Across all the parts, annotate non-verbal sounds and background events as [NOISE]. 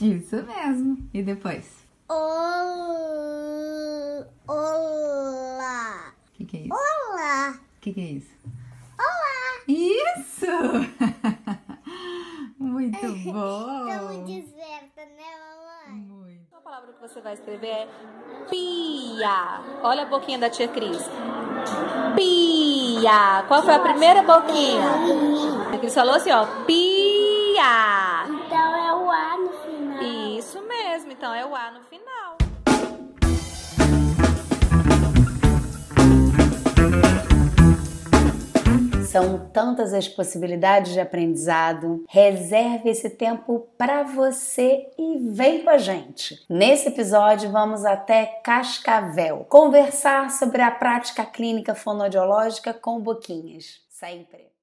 Isso mesmo. E depois? Olá. Olá. O que, que é isso? Olá. O que, que é isso? Olá. Isso! [LAUGHS] Muito [LAUGHS] bom! Tá muito esperta, né, mamãe? Muito. A palavra que você vai escrever é pia. Olha a boquinha da tia Cris. Pia. Qual foi a primeira boquinha? A Cris falou assim, ó, pia. Então é o A no final. São tantas as possibilidades de aprendizado. Reserve esse tempo para você e vem com a gente. Nesse episódio, vamos até Cascavel conversar sobre a prática clínica fonoaudiológica com boquinhas. Sempre.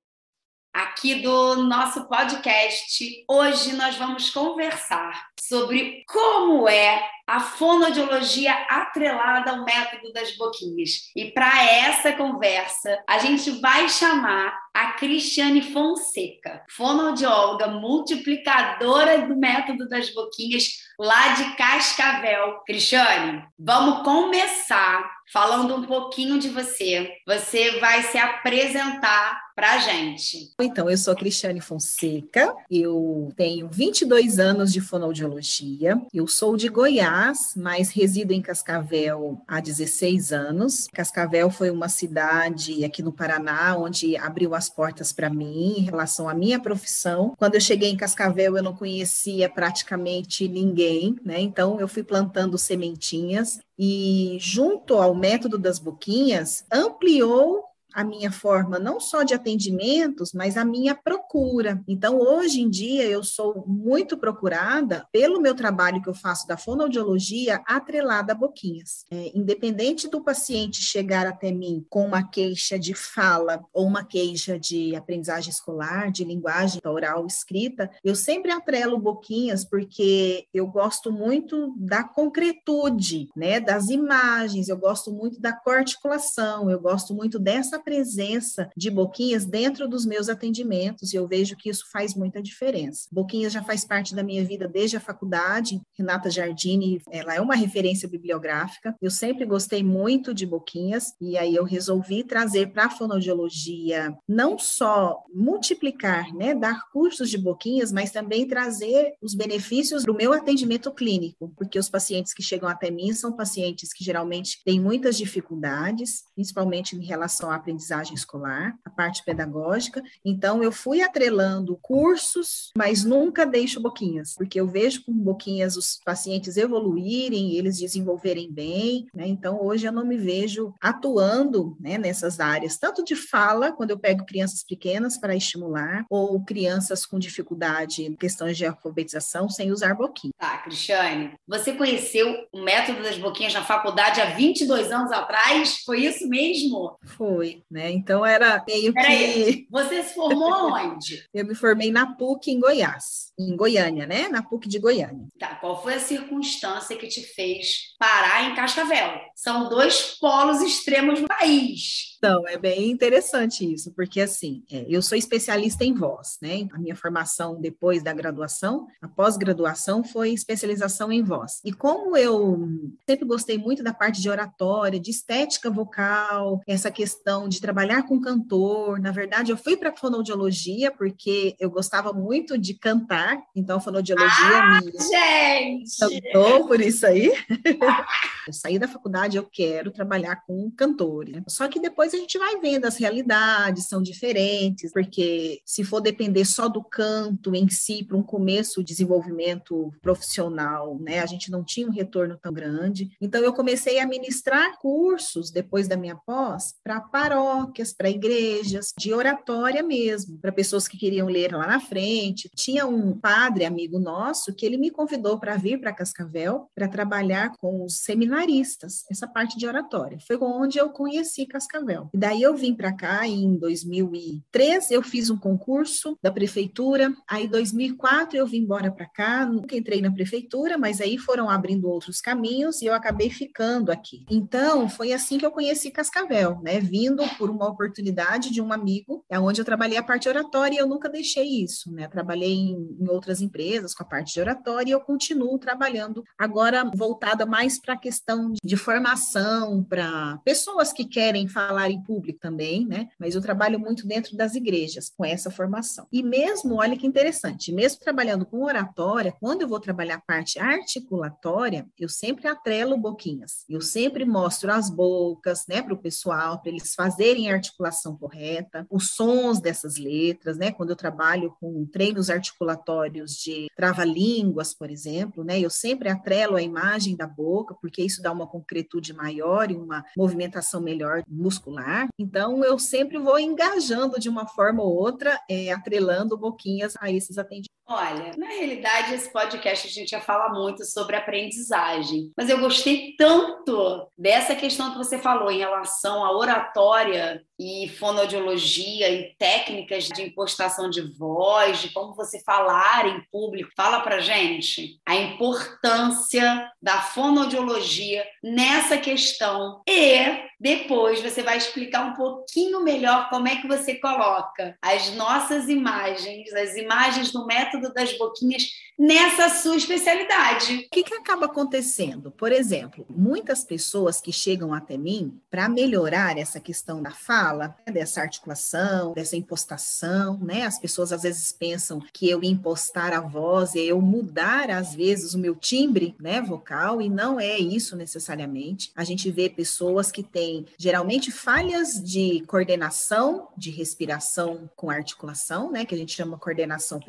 Aqui do nosso podcast. Hoje nós vamos conversar sobre como é a fonoaudiologia atrelada ao método das boquinhas. E para essa conversa, a gente vai chamar a Cristiane Fonseca, fonoaudióloga multiplicadora do método das boquinhas lá de Cascavel. Cristiane, vamos começar falando um pouquinho de você. Você vai se apresentar para a gente. Então, eu sou Cristiane Fonseca, eu tenho 22 anos de fonoaudiologia, eu sou de Goiás, mas resido em Cascavel há 16 anos. Cascavel foi uma cidade aqui no Paraná onde abriu as portas para mim em relação à minha profissão. Quando eu cheguei em Cascavel, eu não conhecia praticamente ninguém, né? Então, eu fui plantando sementinhas e, junto ao método das boquinhas, ampliou a minha forma não só de atendimentos, mas a minha procura. Então, hoje em dia, eu sou muito procurada pelo meu trabalho que eu faço da fonoaudiologia atrelada a boquinhas. É, independente do paciente chegar até mim com uma queixa de fala ou uma queixa de aprendizagem escolar, de linguagem oral escrita, eu sempre atrelo boquinhas porque eu gosto muito da concretude, né, das imagens, eu gosto muito da corticulação, eu gosto muito dessa presença de Boquinhas dentro dos meus atendimentos e eu vejo que isso faz muita diferença. Boquinhas já faz parte da minha vida desde a faculdade. Renata Giardini, ela é uma referência bibliográfica. Eu sempre gostei muito de Boquinhas e aí eu resolvi trazer para a fonoaudiologia não só multiplicar, né, dar cursos de Boquinhas, mas também trazer os benefícios do meu atendimento clínico, porque os pacientes que chegam até mim são pacientes que geralmente têm muitas dificuldades, principalmente em relação à aprendizagem escolar, a parte pedagógica. Então, eu fui atrelando cursos, mas nunca deixo boquinhas, porque eu vejo com boquinhas os pacientes evoluírem, eles desenvolverem bem, né? Então, hoje eu não me vejo atuando né, nessas áreas, tanto de fala, quando eu pego crianças pequenas para estimular, ou crianças com dificuldade em questões de alfabetização sem usar boquinha. Tá, Cristiane, você conheceu o método das boquinhas na faculdade há 22 anos atrás? Foi isso mesmo? Foi, né? Então era meio Peraí, que. você se formou onde? [LAUGHS] Eu me formei na PUC em Goiás, em Goiânia, né? Na PUC de Goiânia. Tá, qual foi a circunstância que te fez parar em Cascavel? São dois polos extremos do país. Então, é bem interessante isso, porque assim, é, eu sou especialista em voz, né? A minha formação depois da graduação, a pós-graduação foi especialização em voz. E como eu sempre gostei muito da parte de oratória, de estética vocal, essa questão de trabalhar com cantor, na verdade, eu fui para a fonoaudiologia porque eu gostava muito de cantar, então a fonoaudiologia Ah, me Gente! cantou por isso aí. [LAUGHS] eu saí da faculdade, eu quero trabalhar com cantores. né? Só que depois a gente vai vendo as realidades são diferentes, porque se for depender só do canto em si para um começo de desenvolvimento profissional, né, a gente não tinha um retorno tão grande. Então eu comecei a ministrar cursos depois da minha pós para paróquias, para igrejas, de oratória mesmo, para pessoas que queriam ler lá na frente. Tinha um padre amigo nosso que ele me convidou para vir para Cascavel para trabalhar com os seminaristas, essa parte de oratória. Foi onde eu conheci Cascavel. E daí eu vim para cá em 2003, eu fiz um concurso da prefeitura. Aí em 2004 eu vim embora para cá, nunca entrei na prefeitura, mas aí foram abrindo outros caminhos e eu acabei ficando aqui. Então, foi assim que eu conheci Cascavel, né? Vindo por uma oportunidade de um amigo é onde eu trabalhei a parte oratória e eu nunca deixei isso, né? Trabalhei em, em outras empresas com a parte de oratória e eu continuo trabalhando agora voltada mais para a questão de, de formação para pessoas que querem falar em público também, né? Mas eu trabalho muito dentro das igrejas com essa formação. E mesmo, olha que interessante, mesmo trabalhando com oratória, quando eu vou trabalhar a parte articulatória, eu sempre atrelo boquinhas. Eu sempre mostro as bocas, né, para o pessoal, para eles fazerem a articulação correta, os sons dessas letras, né? Quando eu trabalho com treinos articulatórios de trava-línguas, por exemplo, né? Eu sempre atrelo a imagem da boca, porque isso dá uma concretude maior e uma movimentação melhor muscular. Então, eu sempre vou engajando de uma forma ou outra, é, atrelando boquinhas a esses atendimentos. Olha, na realidade, esse podcast a gente já fala muito sobre aprendizagem, mas eu gostei tanto dessa questão que você falou em relação à oratória e fonoaudiologia e técnicas de impostação de voz, de como você falar em público. Fala pra gente a importância da fonoaudiologia nessa questão e depois você vai explicar um pouquinho melhor como é que você coloca as nossas imagens, as imagens do método das boquinhas nessa sua especialidade. O que, que acaba acontecendo? Por exemplo, muitas pessoas que chegam até mim para melhorar essa questão da fala, né, dessa articulação, dessa impostação, né? As pessoas às vezes pensam que eu impostar a voz é eu mudar às vezes o meu timbre, né, vocal e não é isso necessariamente. A gente vê pessoas que têm geralmente falhas de coordenação, de respiração com articulação, né, que a gente chama coordenação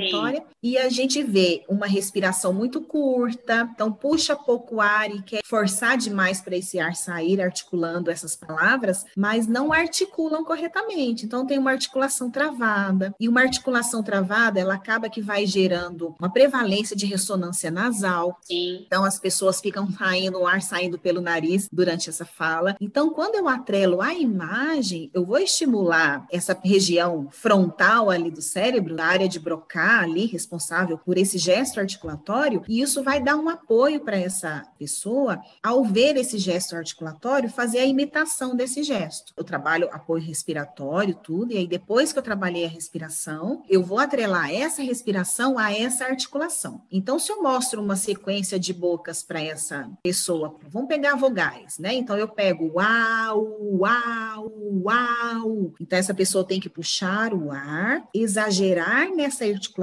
articulatória, Sim. e a gente vê uma respiração muito curta, então puxa pouco ar e quer forçar demais para esse ar sair articulando essas palavras, mas não articulam corretamente. Então tem uma articulação travada, e uma articulação travada, ela acaba que vai gerando uma prevalência de ressonância nasal. Sim. Então as pessoas ficam saindo, o ar saindo pelo nariz durante essa fala. Então quando eu atrelo a imagem, eu vou estimular essa região frontal ali do cérebro, a área de Broca ali responsável por esse gesto articulatório, e isso vai dar um apoio para essa pessoa ao ver esse gesto articulatório fazer a imitação desse gesto. Eu trabalho apoio respiratório, tudo, e aí depois que eu trabalhei a respiração, eu vou atrelar essa respiração a essa articulação. Então, se eu mostro uma sequência de bocas para essa pessoa, vamos pegar vogais, né? Então, eu pego uau, uau, uau. Então, essa pessoa tem que puxar o ar, exagerar nessa articulação,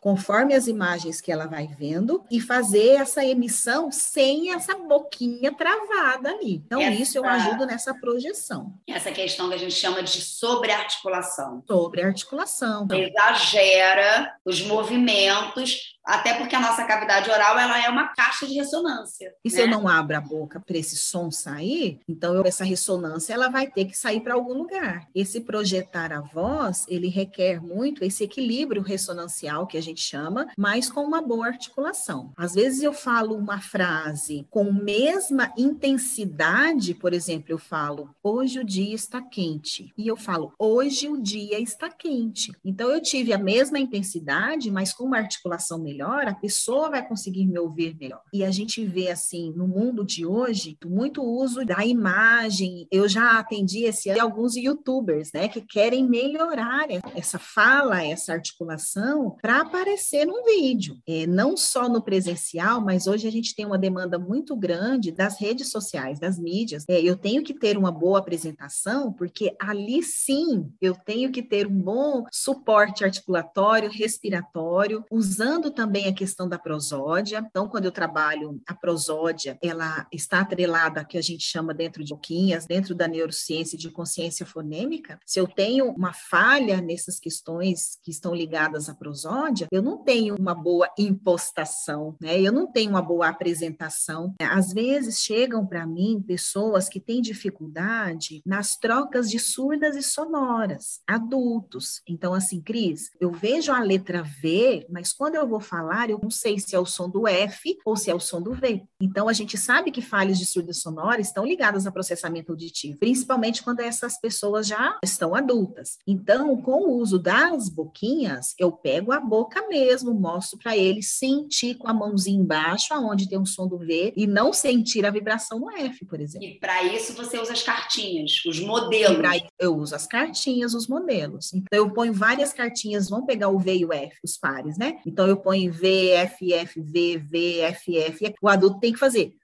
conforme as imagens que ela vai vendo, e fazer essa emissão sem essa boquinha travada ali. Então, essa... isso eu ajudo nessa projeção. Essa questão que a gente chama de sobrearticulação. Sobrearticulação. Exagera os movimentos até porque a nossa cavidade oral ela é uma caixa de ressonância. E né? se eu não abro a boca para esse som sair, então eu, essa ressonância ela vai ter que sair para algum lugar. Esse projetar a voz, ele requer muito esse equilíbrio ressonancial que a gente chama, mas com uma boa articulação. Às vezes eu falo uma frase com mesma intensidade, por exemplo, eu falo hoje o dia está quente e eu falo hoje o dia está quente. Então eu tive a mesma intensidade, mas com uma articulação melhor, a pessoa vai conseguir me ouvir melhor. E a gente vê assim, no mundo de hoje, muito uso da imagem. Eu já atendi esse ano alguns youtubers, né, que querem melhorar essa fala, essa articulação para aparecer num vídeo. É, não só no presencial, mas hoje a gente tem uma demanda muito grande das redes sociais, das mídias. É, eu tenho que ter uma boa apresentação, porque ali sim eu tenho que ter um bom suporte articulatório, respiratório, usando também a questão da prosódia. Então, quando eu trabalho a prosódia, ela está atrelada, que a gente chama dentro de boquinhas, dentro da neurociência de consciência fonêmica. Se eu tenho uma falha nessas questões que estão ligadas à prosódia, eu não tenho uma boa impostação, né? Eu não tenho uma boa apresentação. Às vezes chegam para mim pessoas que têm dificuldade nas trocas de surdas e sonoras, adultos. Então, assim, Cris, eu vejo a letra V, mas quando eu vou falar, eu não sei se é o som do F ou se é o som do V. Então, a gente sabe que falhas de surdo sonora estão ligadas a processamento auditivo, principalmente quando essas pessoas já estão adultas. Então, com o uso das boquinhas, eu pego a boca mesmo, mostro para ele sentir com a mãozinha embaixo, aonde tem um som do V, e não sentir a vibração no F, por exemplo. E para isso você usa as cartinhas, os modelos. Eu uso as cartinhas, os modelos. Então, eu ponho várias cartinhas, vamos pegar o V e o F, os pares, né? Então, eu ponho V, F, F, V, V, F, F. O adulto tem que fazer.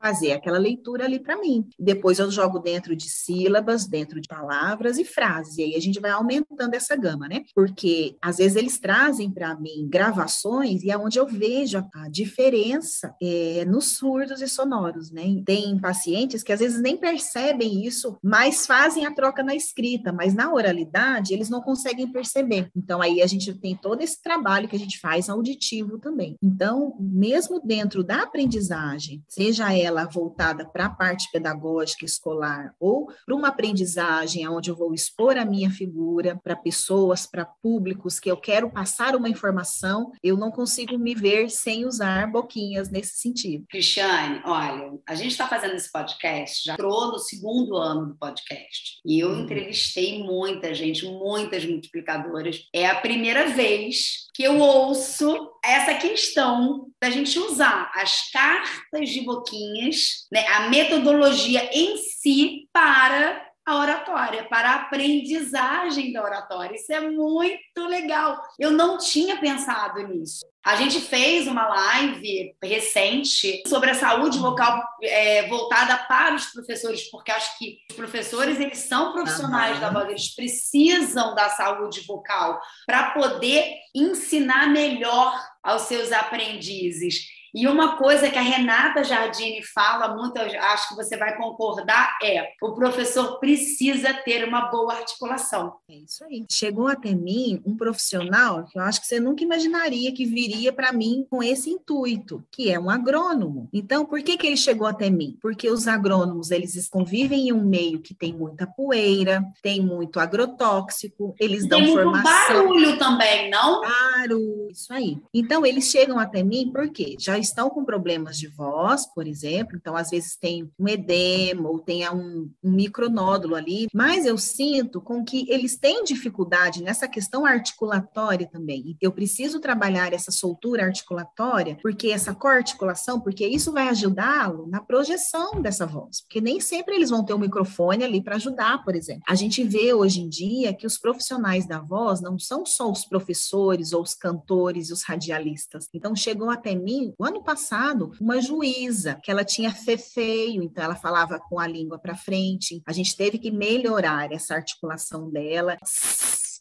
Fazer aquela leitura ali para mim. Depois eu jogo dentro de sílabas, dentro de palavras e frases. E aí a gente vai aumentando essa gama, né? Porque às vezes eles trazem para mim gravações e é onde eu vejo a, diferença é, nos surdos e sonoros, né? Tem pacientes que às vezes nem percebem isso, mas fazem a troca na escrita, mas na oralidade eles não conseguem perceber. Então aí a gente tem todo esse trabalho que a gente faz auditivo também. Então, mesmo dentro da aprendizagem, seja ela ela voltada para a parte pedagógica escolar ou para uma aprendizagem onde eu vou expor a minha figura para pessoas, para públicos que eu quero passar uma informação, eu não consigo me ver sem usar boquinhas nesse sentido. Cristiane, olha, a gente está fazendo esse podcast, já entrou no segundo ano do podcast, e eu entrevistei muita gente, muitas multiplicadoras. É a primeira vez que eu ouço essa questão da gente usar as cartas de boquinhas, né, a metodologia em si para a oratória, para a aprendizagem da oratória. Isso é muito legal. Eu não tinha pensado nisso. A gente fez uma live recente sobre a saúde vocal é, voltada para os professores, porque acho que os professores eles são profissionais uhum. da voz, eles precisam da saúde vocal para poder ensinar melhor aos seus aprendizes. E uma coisa que a Renata Jardini fala muito, acho que você vai concordar, é o professor precisa ter uma boa articulação. É isso aí. Chegou até mim um profissional que eu acho que você nunca imaginaria que viria para mim com esse intuito, que é um agrônomo. Então, por que, que ele chegou até mim? Porque os agrônomos, eles convivem em um meio que tem muita poeira, tem muito agrotóxico, eles dão tem formação. Tem barulho também, não? Claro, isso aí. Então, eles chegam até mim porque já estão com problemas de voz, por exemplo, então às vezes tem um edema ou tem um, um micronódulo ali, mas eu sinto com que eles têm dificuldade nessa questão articulatória também. Eu preciso trabalhar essa soltura articulatória, porque essa coarticulação, porque isso vai ajudá-lo na projeção dessa voz, porque nem sempre eles vão ter um microfone ali para ajudar, por exemplo. A gente vê hoje em dia que os profissionais da voz não são só os professores ou os cantores e os radialistas. Então chegou até mim, ano passado uma juíza que ela tinha fé feio, então ela falava com a língua para frente. A gente teve que melhorar essa articulação dela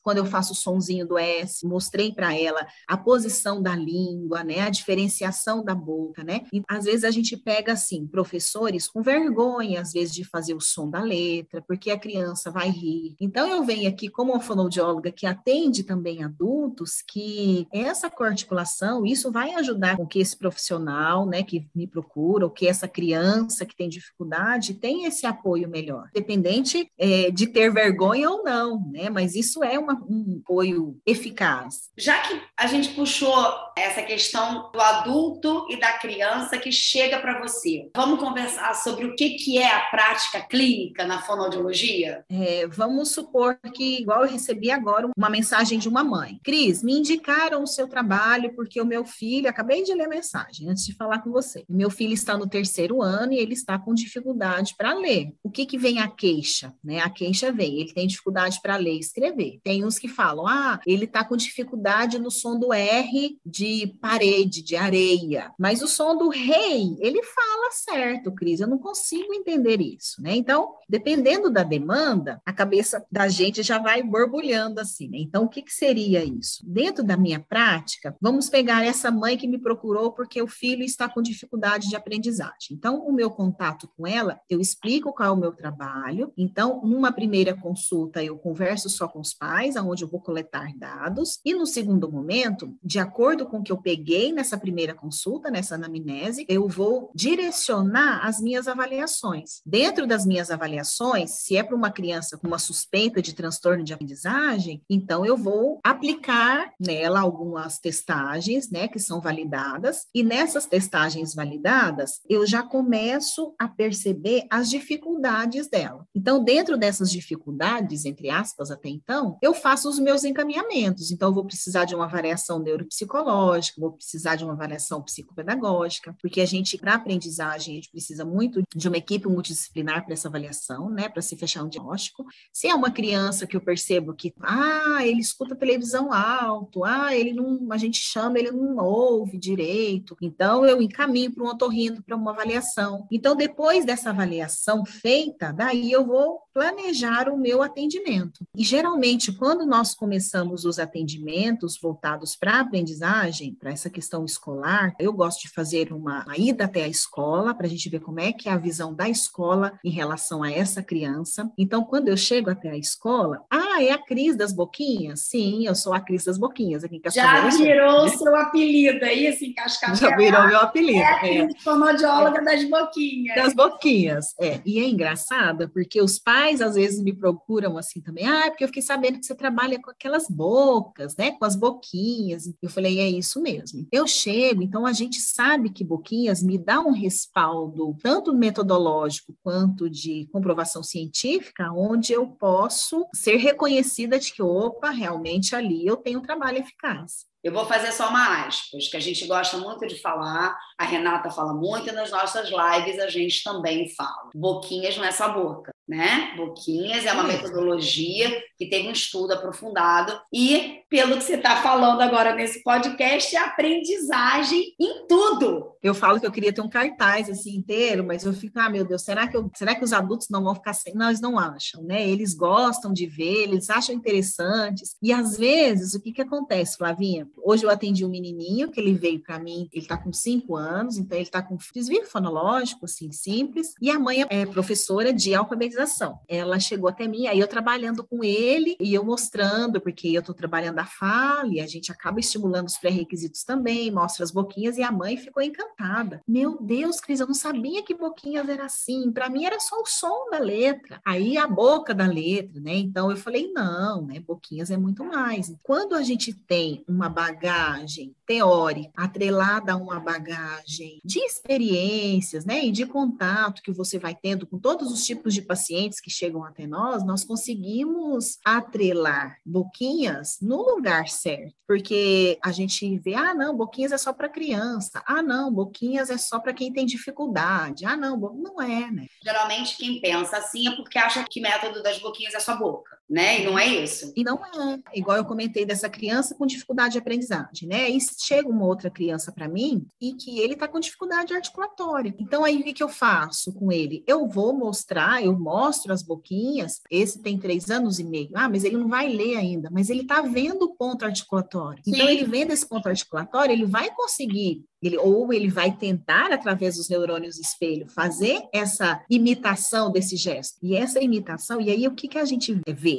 quando eu faço o sonzinho do S, mostrei para ela a posição da língua, né, a diferenciação da boca, né? E às vezes a gente pega assim, professores com vergonha às vezes de fazer o som da letra, porque a criança vai rir. Então eu venho aqui como uma fonoaudióloga que atende também adultos, que essa coarticulação, isso vai ajudar com que esse profissional, né, que me procura, ou que essa criança que tem dificuldade, tenha esse apoio melhor, dependente é, de ter vergonha ou não, né? Mas isso é uma uma, um apoio eficaz. Já que a gente puxou essa questão do adulto e da criança que chega para você, vamos conversar sobre o que, que é a prática clínica na fonoaudiologia? É, vamos supor que, igual eu recebi agora, uma mensagem de uma mãe. Cris, me indicaram o seu trabalho porque o meu filho, acabei de ler a mensagem antes de falar com você. Meu filho está no terceiro ano e ele está com dificuldade para ler. O que, que vem a queixa? Né? A queixa vem, ele tem dificuldade para ler e escrever. Tem tem uns que falam, ah, ele está com dificuldade no som do R de parede, de areia. Mas o som do rei, ele fala certo, Cris. Eu não consigo entender isso, né? Então, dependendo da demanda, a cabeça da gente já vai borbulhando assim, né? Então, o que, que seria isso? Dentro da minha prática, vamos pegar essa mãe que me procurou porque o filho está com dificuldade de aprendizagem. Então, o meu contato com ela, eu explico qual é o meu trabalho. Então, numa primeira consulta, eu converso só com os pais visuais, onde eu vou coletar dados, e no segundo momento, de acordo com o que eu peguei nessa primeira consulta, nessa anamnese, eu vou direcionar as minhas avaliações. Dentro das minhas avaliações, se é para uma criança com uma suspeita de transtorno de aprendizagem, então eu vou aplicar nela algumas testagens, né, que são validadas, e nessas testagens validadas, eu já começo a perceber as dificuldades dela. Então, dentro dessas dificuldades, entre aspas, até então, eu faço os meus encaminhamentos. Então, eu vou precisar de uma avaliação neuropsicológica, vou precisar de uma avaliação psicopedagógica, porque a gente, para aprendizagem, a gente precisa muito de uma equipe multidisciplinar para essa avaliação, né, para se fechar um diagnóstico. Se é uma criança que eu percebo que, ah, ele escuta televisão alto, ah, ele não, a gente chama, ele não ouve direito, então eu encaminho para um otorrino para uma avaliação. Então, depois dessa avaliação feita, daí eu vou planejar o meu atendimento. E geralmente, quando nós começamos os atendimentos voltados para a aprendizagem, para essa questão escolar, eu gosto de fazer uma, uma ida até a escola para a gente ver como é que é a visão da escola em relação a essa criança. Então, quando eu chego até a escola, ah, é a Cris das Boquinhas? Sim, eu sou a Cris das Boquinhas aqui em Já virou o seu apelido aí, assim, Cascavel. Já virou meu apelido. É a Cris, é. fonoaudióloga é. das Boquinhas. Das Boquinhas, é. E é engraçado porque os pais às vezes me procuram assim também, ah, porque eu fiquei sabendo que você trabalha com aquelas bocas, né, com as boquinhas. Eu falei, é isso mesmo. Eu chego, então a gente sabe que Boquinhas me dá um respaldo tanto metodológico quanto de comprovação científica, onde eu posso ser reconhecida de que, opa, realmente ali eu tenho um trabalho eficaz. Eu vou fazer só uma aspas, que a gente gosta muito de falar, a Renata fala muito e nas nossas lives a gente também fala. Boquinhas não é só boca né? Boquinhas é uma metodologia que teve um estudo aprofundado e, pelo que você está falando agora nesse podcast, é aprendizagem em tudo. Eu falo que eu queria ter um cartaz assim inteiro, mas eu fico, ah, meu Deus, será que, eu, será que os adultos não vão ficar sem? Não, eles não acham, né? Eles gostam de ver, eles acham interessantes. E às vezes, o que que acontece, Flavinha? Hoje eu atendi um menininho que ele veio para mim, ele está com cinco anos, então ele está com desvio fonológico, assim, simples, e a mãe é professora de alfabetização ela chegou até mim, aí eu trabalhando com ele e eu mostrando, porque eu estou trabalhando a fala e a gente acaba estimulando os pré-requisitos também, mostra as boquinhas e a mãe ficou encantada. Meu Deus, Cris, eu não sabia que boquinhas era assim. Para mim era só o som da letra, aí a boca da letra, né? Então eu falei, não, né? Boquinhas é muito mais. Quando a gente tem uma bagagem teórica atrelada a uma bagagem de experiências, né? E de contato que você vai tendo com todos os tipos de pacientes pacientes que chegam até nós, nós conseguimos atrelar boquinhas no lugar certo, porque a gente vê, ah, não, boquinhas é só para criança, ah, não, boquinhas é só para quem tem dificuldade, ah, não, não é, né? Geralmente quem pensa assim é porque acha que método das boquinhas é só boca né? E não é isso. E não é. Igual eu comentei dessa criança com dificuldade de aprendizagem, né? E chega uma outra criança para mim e que ele está com dificuldade articulatória. Então aí o que, que eu faço com ele? Eu vou mostrar, eu mostro as boquinhas. Esse tem três anos e meio. Ah, mas ele não vai ler ainda, mas ele está vendo o ponto articulatório. Então ele vendo esse ponto articulatório, ele vai conseguir ele, ou ele vai tentar, através dos neurônios espelho, fazer essa imitação desse gesto. E essa imitação, e aí o que, que a gente vê?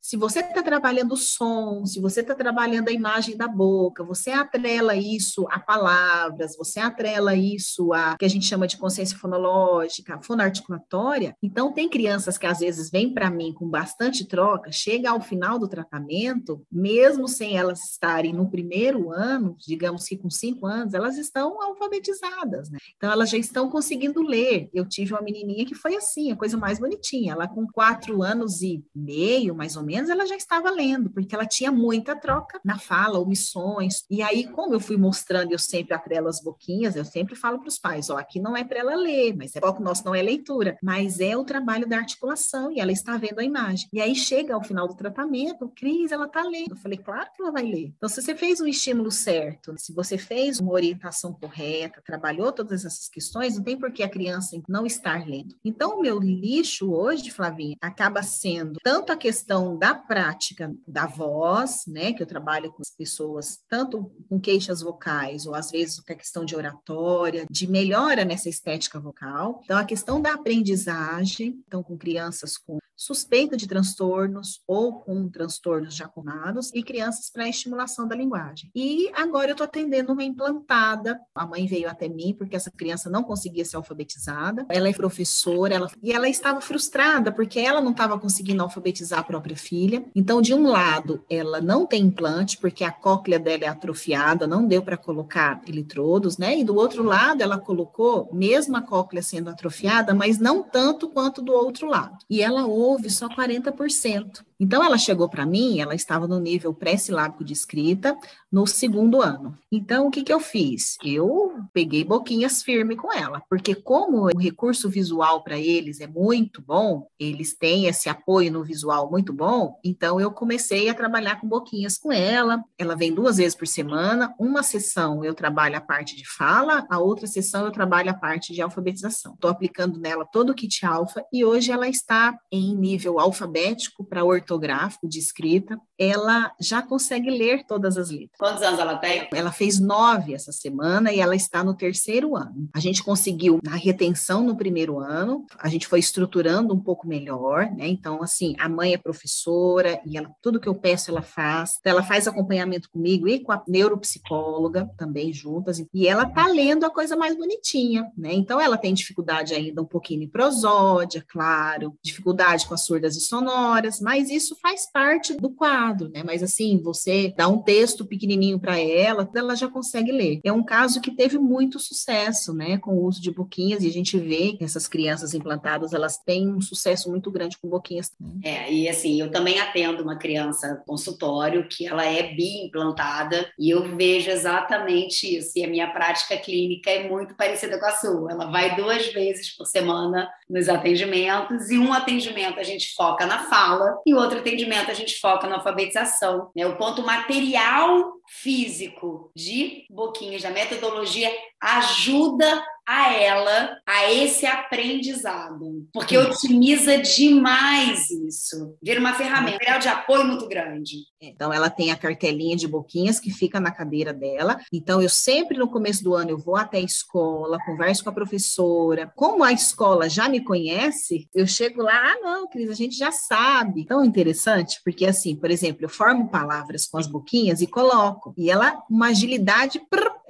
Se você está trabalhando o som, se você está trabalhando a imagem da boca, você atrela isso a palavras, você atrela isso a que a gente chama de consciência fonológica, fonoarticulatória. Então, tem crianças que às vezes vêm para mim com bastante troca, chega ao final do tratamento, mesmo sem elas estarem no primeiro ano, digamos que com cinco anos, elas estão alfabetizadas, né? Então elas já estão conseguindo ler. Eu tive uma menininha que foi assim, a coisa mais bonitinha. Ela com quatro anos e meio, mais ou menos, ela já estava lendo, porque ela tinha muita troca na fala, omissões. E aí, como eu fui mostrando, eu sempre atrelo as boquinhas, eu sempre falo para os pais, ó, aqui não é para ela ler, mas é foco nosso não é leitura, mas é o trabalho da articulação e ela está vendo a imagem. E aí chega ao final do tratamento, Cris, ela está lendo. Eu falei, claro que ela vai ler. Então, se você fez um estímulo certo, se você fez uma orientação correta, trabalhou todas essas questões, não tem por que a criança não estar lendo. Então, o meu lixo hoje, Flavinha, acaba sendo tanto a questão da prática da voz, né, que eu trabalho com as pessoas, tanto com queixas vocais, ou às vezes com a questão de oratória, de melhora nessa estética vocal. Então, a questão da aprendizagem, então, com crianças com suspeita de transtornos ou com transtornos já curados e crianças para estimulação da linguagem. E agora eu estou atendendo uma implantada. A mãe veio até mim porque essa criança não conseguia ser alfabetizada. Ela é professora ela, e ela estava frustrada porque ela não estava conseguindo alfabetizar a própria filha. Então, de um lado, ela não tem implante porque a cóclea dela é atrofiada, não deu para colocar eletrodos, né? E do outro lado, ela colocou, mesmo a cóclea sendo atrofiada, mas não tanto quanto do outro lado. E ela ouve só 40%. Então, ela chegou para mim, ela estava no nível pré-silábico de escrita, no segundo ano. Então, o que, que eu fiz? Eu peguei boquinhas firme com ela, porque como o recurso visual para eles é muito bom, eles têm esse apoio no visual muito bom, então eu comecei a trabalhar com boquinhas com ela. Ela vem duas vezes por semana, uma sessão eu trabalho a parte de fala, a outra sessão eu trabalho a parte de alfabetização. Estou aplicando nela todo o kit alfa e hoje ela está em nível alfabético para ortográfico de escrita. Ela já consegue ler todas as letras. Quantos anos ela tem? Ela fez nove essa semana e ela está no terceiro ano. A gente conseguiu a retenção no primeiro ano, a gente foi estruturando um pouco melhor, né? Então, assim, a mãe é professora e ela, tudo que eu peço ela faz. Então, ela faz acompanhamento comigo e com a neuropsicóloga também juntas. E ela tá lendo a coisa mais bonitinha, né? Então, ela tem dificuldade ainda um pouquinho em prosódia, claro, dificuldade com as surdas e sonoras, mas isso faz parte do quadro, né? Mas, assim, você dá um texto pequenininho para ela, ela já consegue ler. É um caso que teve muito sucesso, né, com o uso de boquinhas, e a gente vê que essas crianças implantadas, elas têm um sucesso muito grande com boquinhas. É, e assim, eu também atendo uma criança consultório que ela é bi-implantada, e eu vejo exatamente isso, e a minha prática clínica é muito parecida com a sua. Ela vai duas vezes por semana nos atendimentos, e um atendimento a gente foca na fala, e outro atendimento a gente foca na alfabetização. Né? O ponto material físico de Boquinhas, da metodologia, ajuda a ela a esse aprendizado, porque otimiza demais isso, vira uma ferramenta, um material de apoio muito grande. Então ela tem a cartelinha de boquinhas que fica na cadeira dela. Então eu sempre no começo do ano eu vou até a escola, converso com a professora. Como a escola já me conhece, eu chego lá, ah não, Cris, a gente já sabe. Tão interessante, porque assim, por exemplo, eu formo palavras com as boquinhas e coloco, e ela uma agilidade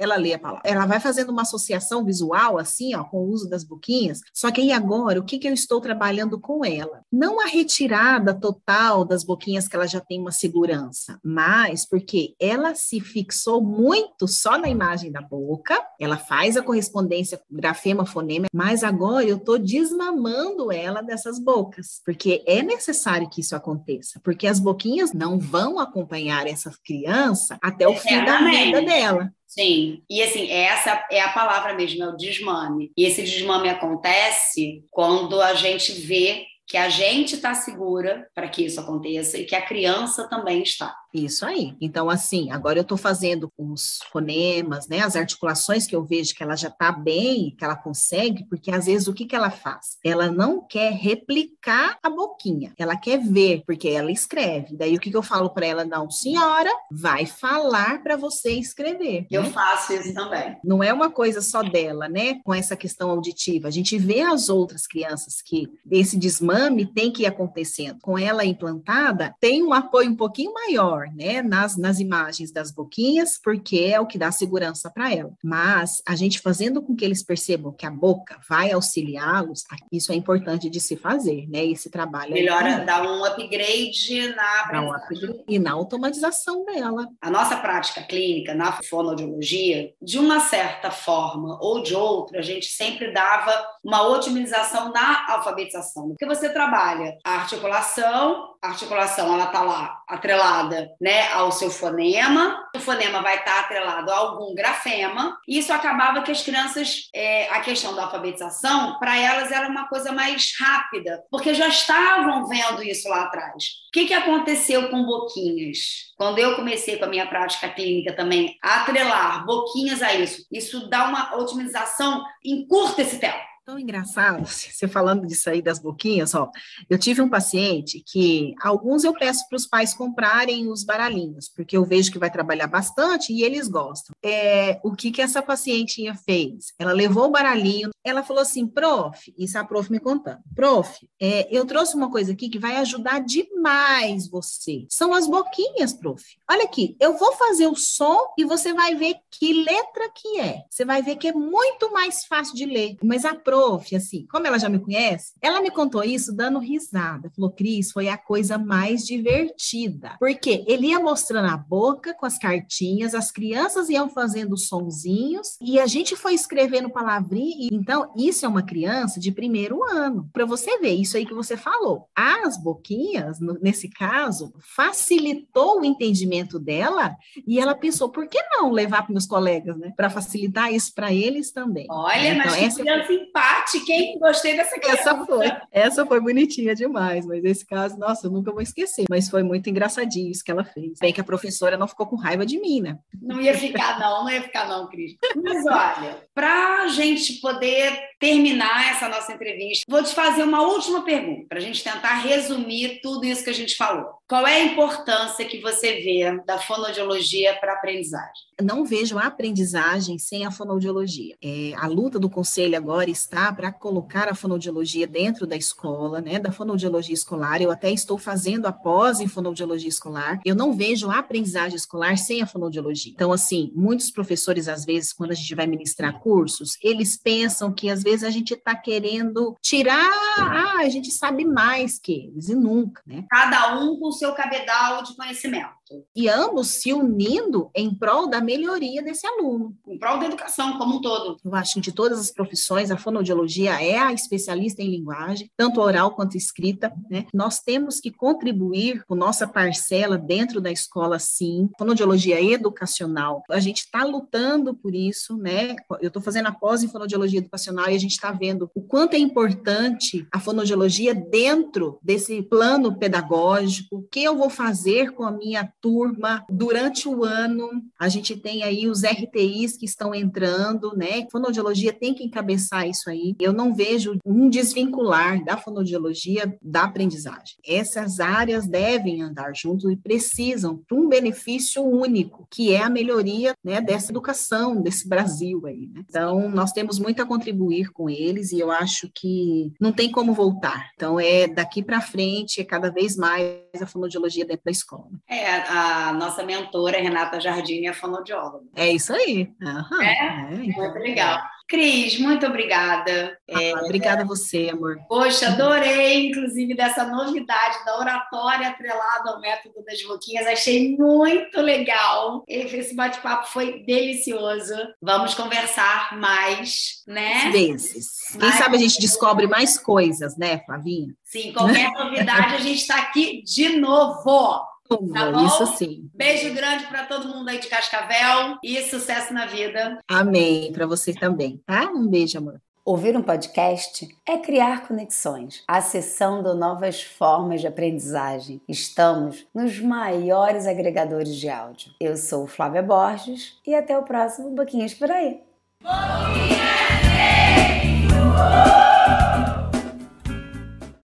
ela lê a palavra. Ela vai fazendo uma associação visual, assim, ó, com o uso das boquinhas. Só que aí agora, o que, que eu estou trabalhando com ela? Não a retirada total das boquinhas que ela já tem uma segurança, mas porque ela se fixou muito só na imagem da boca, ela faz a correspondência grafema-fonema, mas agora eu estou desmamando ela dessas bocas, porque é necessário que isso aconteça, porque as boquinhas não vão acompanhar essa criança até o fim da vida dela. Sim, e assim, essa é a palavra mesmo, é o desmame. E esse desmame acontece quando a gente vê que a gente está segura para que isso aconteça e que a criança também está. Isso aí. Então, assim, agora eu estou fazendo os fonemas, né? As articulações que eu vejo que ela já está bem, que ela consegue, porque às vezes o que, que ela faz? Ela não quer replicar a boquinha, ela quer ver, porque ela escreve. Daí o que, que eu falo para ela? Não, senhora, vai falar para você escrever. Eu né? faço isso também. Não é uma coisa só dela, né? Com essa questão auditiva. A gente vê as outras crianças que esse desmame tem que ir acontecendo. Com ela implantada, tem um apoio um pouquinho maior né, nas, nas imagens das boquinhas, porque é o que dá segurança para ela. Mas a gente fazendo com que eles percebam que a boca vai auxiliá-los, isso é importante de se fazer, né? Esse trabalho. Melhora, é dá um upgrade na um upgrade e na automatização dela. A nossa prática clínica na fonoaudiologia, de uma certa forma ou de outra, a gente sempre dava uma otimização na alfabetização, porque você trabalha a articulação, a articulação ela está lá atrelada né, ao seu fonema, o fonema vai estar atrelado a algum grafema, e isso acabava que as crianças, é, a questão da alfabetização, para elas era uma coisa mais rápida, porque já estavam vendo isso lá atrás. O que, que aconteceu com boquinhas? Quando eu comecei com a minha prática clínica também, atrelar boquinhas a isso, isso dá uma otimização, encurta esse tempo Tão engraçado, [LAUGHS] você falando disso aí das boquinhas, ó. Eu tive um paciente que alguns eu peço para os pais comprarem os baralhinhos, porque eu vejo que vai trabalhar bastante e eles gostam. É, o que que essa pacientinha fez? Ela levou o baralhinho, ela falou assim, prof, isso a prof me contando, prof, é, eu trouxe uma coisa aqui que vai ajudar demais você. São as boquinhas, prof. Olha aqui, eu vou fazer o som e você vai ver que letra que é. Você vai ver que é muito mais fácil de ler. Mas a prof, assim, como ela já me conhece, ela me contou isso dando risada. Falou, Cris, foi a coisa mais divertida. Porque ele ia mostrando a boca com as cartinhas, as crianças iam fazendo sonzinhos e a gente foi escrevendo palavrinha. Então, isso é uma criança de primeiro ano. Para você ver, isso aí que você falou. As boquinhas, nesse caso, facilitou o entendimento dela e ela pensou, por que não levar para meus colegas, né? Para facilitar isso para eles também. Olha, então, mas que essa criança hein? Gostei dessa criança. essa foi, essa foi bonitinha demais, mas esse caso, nossa, eu nunca vou esquecer. Mas foi muito engraçadinho isso que ela fez. Bem que a professora não ficou com raiva de mim, né? Não ia ficar, não, não ia ficar, não, Cris. Mas olha, para a gente poder terminar essa nossa entrevista, vou te fazer uma última pergunta, para a gente tentar resumir tudo isso que a gente falou. Qual é a importância que você vê da fonoaudiologia para a aprendizagem? Não vejo a aprendizagem sem a fonoaudiologia. É, a luta do conselho agora está para colocar a fonoaudiologia dentro da escola, né, da fonoaudiologia escolar. Eu até estou fazendo a pós em fonoaudiologia escolar. Eu não vejo a aprendizagem escolar sem a fonoaudiologia. Então, assim, muitos professores, às vezes, quando a gente vai ministrar cursos, eles pensam que, às vezes, a gente está querendo tirar, ah, a gente sabe mais que eles, e nunca, né? Cada um com o seu cabedal de conhecimento. E ambos se unindo em prol da melhoria desse aluno. Em prol da educação como um todo. Eu acho que de todas as profissões, a fonoaudiologia é a especialista em linguagem, tanto oral quanto escrita. Né? Nós temos que contribuir com nossa parcela dentro da escola, sim. Fonoaudiologia educacional, a gente está lutando por isso, né? Eu estou fazendo a pós em fonoaudiologia educacional e a gente está vendo o quanto é importante a fonoaudiologia dentro desse plano pedagógico, o que eu vou fazer com a minha turma durante o ano. A gente tem aí os RTIs que estão entrando, né? Fonoaudiologia tem que encabeçar isso aí. Eu não vejo um desvincular da fonoaudiologia da aprendizagem. Essas áreas devem andar juntos e precisam para um benefício único, que é a melhoria né, dessa educação, desse Brasil aí. Né? Então, nós temos muito a contribuir com eles e eu acho que não tem como voltar. Então, é daqui para frente, é cada vez mais a fonoaudiologia dentro da escola. É, a nossa mentora, Renata Jardim, é fonoaudióloga. É isso aí. Aham, É? é, então. Muito legal. Cris, muito obrigada. É, Ah, obrigada a você, amor. Poxa, adorei, inclusive, dessa novidade da oratória atrelada ao método das boquinhas. Achei muito legal. Esse bate-papo foi delicioso. Vamos conversar mais, né? Vezes. Quem Mas- sabe a gente descobre mais coisas, né, Flavinha? Sim, qualquer novidade, a gente está aqui de novo. Tá bom? Isso sim. Beijo grande para todo mundo aí de Cascavel e sucesso na vida. Amém. Para você também, tá? Um beijo, amor. Ouvir um podcast é criar conexões, acessando novas formas de aprendizagem. Estamos nos maiores agregadores de áudio. Eu sou Flávia Borges e até o próximo Boquinhas por aí. Boquinhas,